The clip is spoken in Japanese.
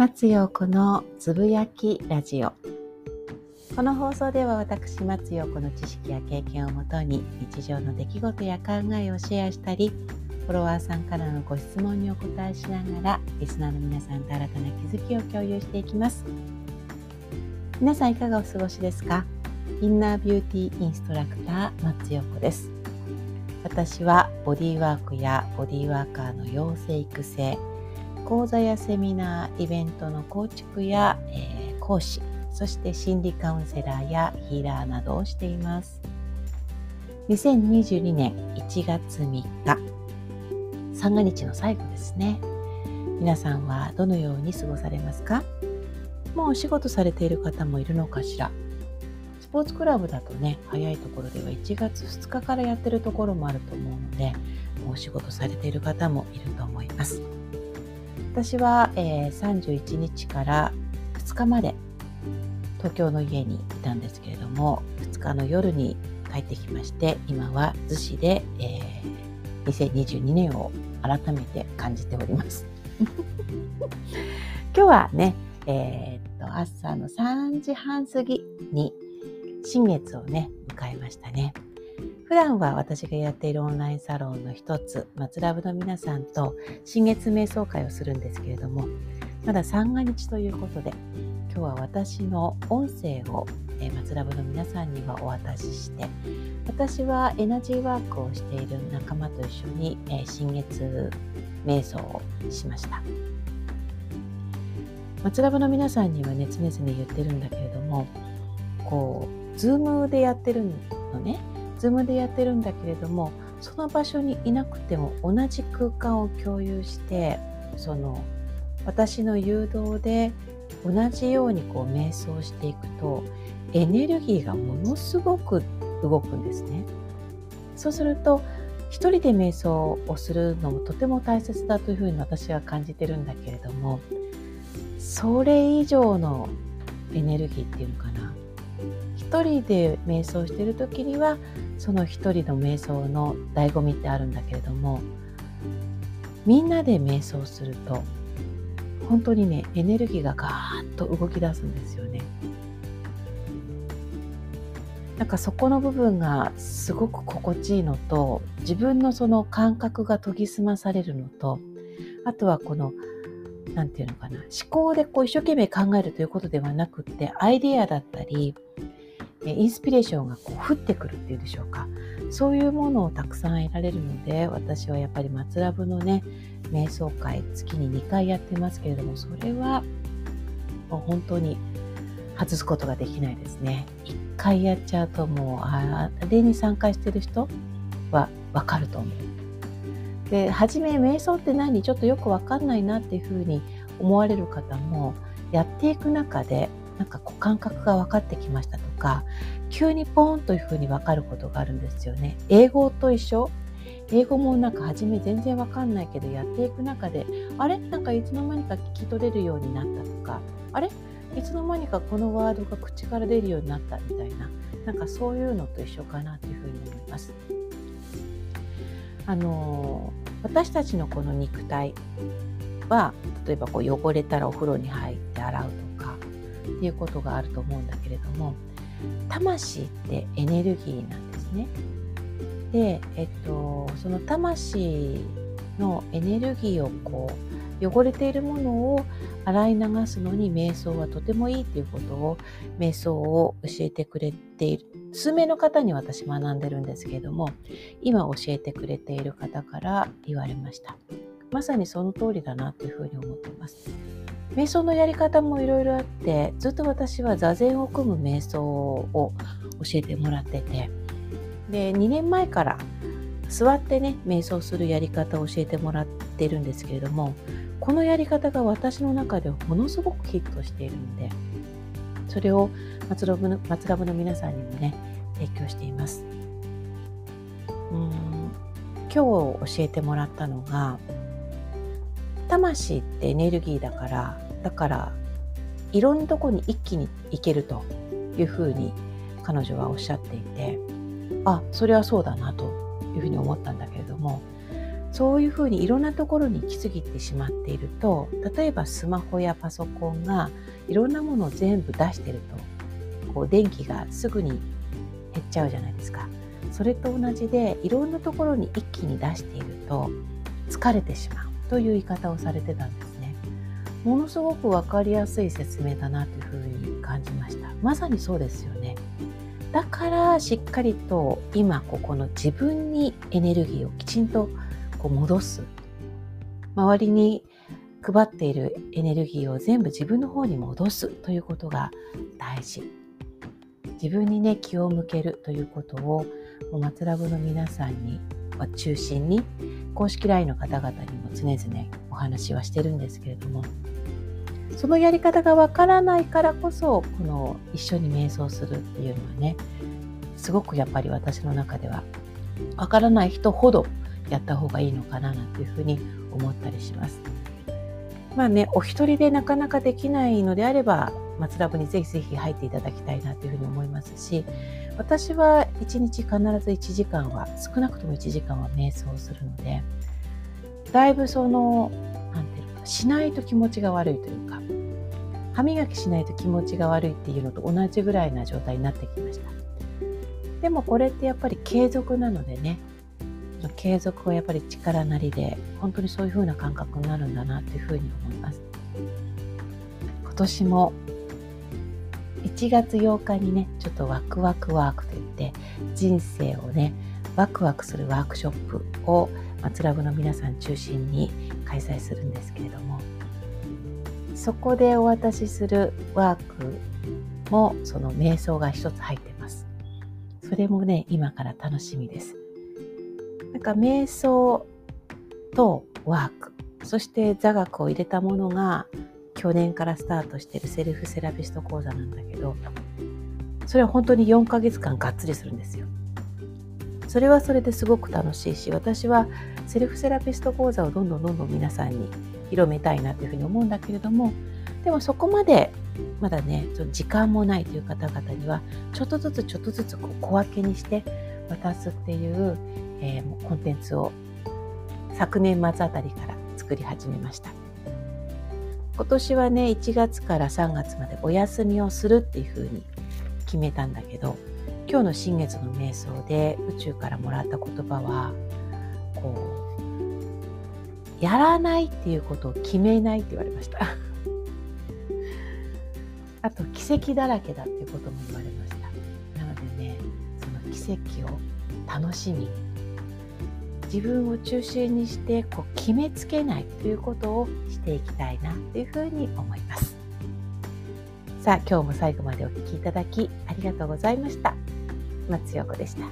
松陽子のつぶやきラジオ。この放送では私松陽子の知識や経験をもとに日常の出来事や考えをシェアしたりフォロワーさんからのご質問にお答えしながらリスナーの皆さんと新たな気づきを共有していきます。皆さんいかがお過ごしですか？インナービューティーインストラクター松陽子です。私はボディワークやボディワーカーの養成育成講座やセミナーイベントの構築や、えー、講師そして心理カウンセラーやヒーラーなどをしています。2022年1月3日三が日の最後ですね。皆さんはどのように過ごされますか？もうお仕事されている方もいるのかしら？スポーツクラブだとね早いところでは1月2日からやってるところもあると思うのでもうお仕事されている方もいると思います。私は、えー、31日から2日まで東京の家にいたんですけれども2日の夜に帰ってきまして今は逗子で、えー、2022年を改めて感じております 今日はね、えー、っと朝の3時半過ぎに新月をね迎えましたね。普段は私がやっているオンラインサロンの一つ、松ラブの皆さんと新月瞑想会をするんですけれども、まだ三が日ということで、今日は私の音声を、松ラブの皆さんにはお渡しして、私はエナジーワークをしている仲間と一緒に、新月瞑想をしました。松ラブの皆さんにはね、常々言ってるんだけれども、こう、ズームでやってるのね。ズームでやってるんだけれどもその場所にいなくても同じ空間を共有してその私の誘導で同じようにこう瞑想していくとエネルギーがものすごく動くんですね。そうすると一人で瞑想をするのもとても大切だというふうに私は感じてるんだけれどもそれ以上のエネルギーっていうのかな一人で瞑想してる時にはその一人の瞑想の醍醐味ってあるんだけれどもみんなで瞑想すると本当にねエネルギーがガーッと動き出すんですよね。なんかそこの部分がすごく心地いいのと自分のその感覚が研ぎ澄まされるのとあとはこの何て言うのかな思考でこう一生懸命考えるということではなくってアイデアだったりインスピレーションがこう降ってくるっていうでしょうか。そういうものをたくさん得られるので私はやっぱり松ラブのね瞑想会月に2回やってますけれどもそれはもう本当に外すことができないですね。1回やっちゃうともうあれに参加してる人はわかると思う。で初め瞑想って何？ちょっとよくわかんないなっていうふうに思われる方もやっていく中でなんかこう感覚が分かってきました。とか急にポーンというふうに分かることがあるんですよね。英語と一緒英語もなんか初め全然わかんないけどやっていく中であれ？なんかいつの間にか聞き取れるようになったとかあれ？いつの間にかこのワードが口から出るようになったみたいななんかそういうのと一緒かなというふうに思います。あの私たちのこの肉体は例えばこう汚れたらお風呂に入って洗うとっていうことがあると思うんだけれども魂ってエネルギーなんですね。で、えっと、その魂のエネルギーをこう汚れているものを洗い流すのに瞑想はとてもいいということを瞑想を教えてくれている。数名の方に私学んでるんですけれども今教えてくれている方から言われました。まさにその通りだなというふうに思ってます。瞑想のやり方もいろいろあってずっと私は座禅を組む瞑想を教えてもらってて。で2年前から座ってね瞑想するやり方を教えてもらってるんですけれどもこのやり方が私の中ではものすごくヒットしているのでそれを松ラブの松ラブの皆さんにもね提供しています。うん今日教えてもらったのが魂ってエネルギーだからだからいろんなとこに一気に行けるというふうに彼女はおっしゃっていてあそれはそうだなというふうに思ったんだけれどもそういうふうにいろんなところに行き過ぎてしまっていると例えばスマホやパソコンがいろんなものを全部出してるとこう電気がすぐに減っちゃうじゃないですか。それと同じでいろんなところに一気に出していると疲れてしまうという言い方をされてたんですね。ものすごく分かりやすい説明だなというふうに感じました。まさにそうですよね。だからしっかりと今ここの自分にエネルギーをきちんとこう戻す周りに配っているエネルギーを全部自分の方に戻すということが大事自分にね気を向けるということを松ラブの皆さんに中心に公式 LINE の方々にも常々お話はしてるんですけれどもそのやり方がわからないからこそこの一緒に瞑想するっていうのはねすごくやっぱり私の中ではわからない人ほどやった方がいいのかななんていうふうに思ったりします。まあねお一人でなかなかできないのであれば松ラブにぜひぜひ入っていただきたいなというふうに思いますし私は1日必ず1時間は少なくとも1時間は瞑想するのでだいぶその何ていうかしないと気持ちが悪いというか歯磨きしないと気持ちが悪いっていうのと同じぐらいな状態になってきました。でもこれってやっぱり継続なのでね継続はやっぱり力なりで本当にそういう風な感覚になるんだなっていう風に思います。今年も1月8日にねちょっとワクワクワークといって人生をねワクワクするワークショップを松ラブの皆さん中心に開催するんですけれどもそこでお渡しするワークもその瞑想が一つ入ってます。それもね今から楽しみです。なんか瞑想とワークそして座学を入れたものが去年からスタートしてるセルフセラピスト講座なんだけどそれは本当に4ヶ月間がっつりするんですよ。それはそれですごく楽しいし私はセルフセラピスト講座をどんどんどんどん皆さんに広めたいなというふうに思うんだけれどもでもそこまでまだね時間もないという方々にはちょっとずつちょっとずつこう小分けにして渡すっていう、えー、コンテンツを昨年末あたりから作り始めました。今年はね1月から3月までお休みをするっていうふうに決めたんだけど今日の新月の瞑想で宇宙からもらった言葉はこうやらないっていうことを決めないって言われました。あと奇跡だらけだっていうことも言われました。なのでねその奇跡を楽しみ自分を中心にしてこう決めつけないということをしていきたいなというふうに思います。さあ今日も最後までお聴きいただきありがとうございました。松陽子でした。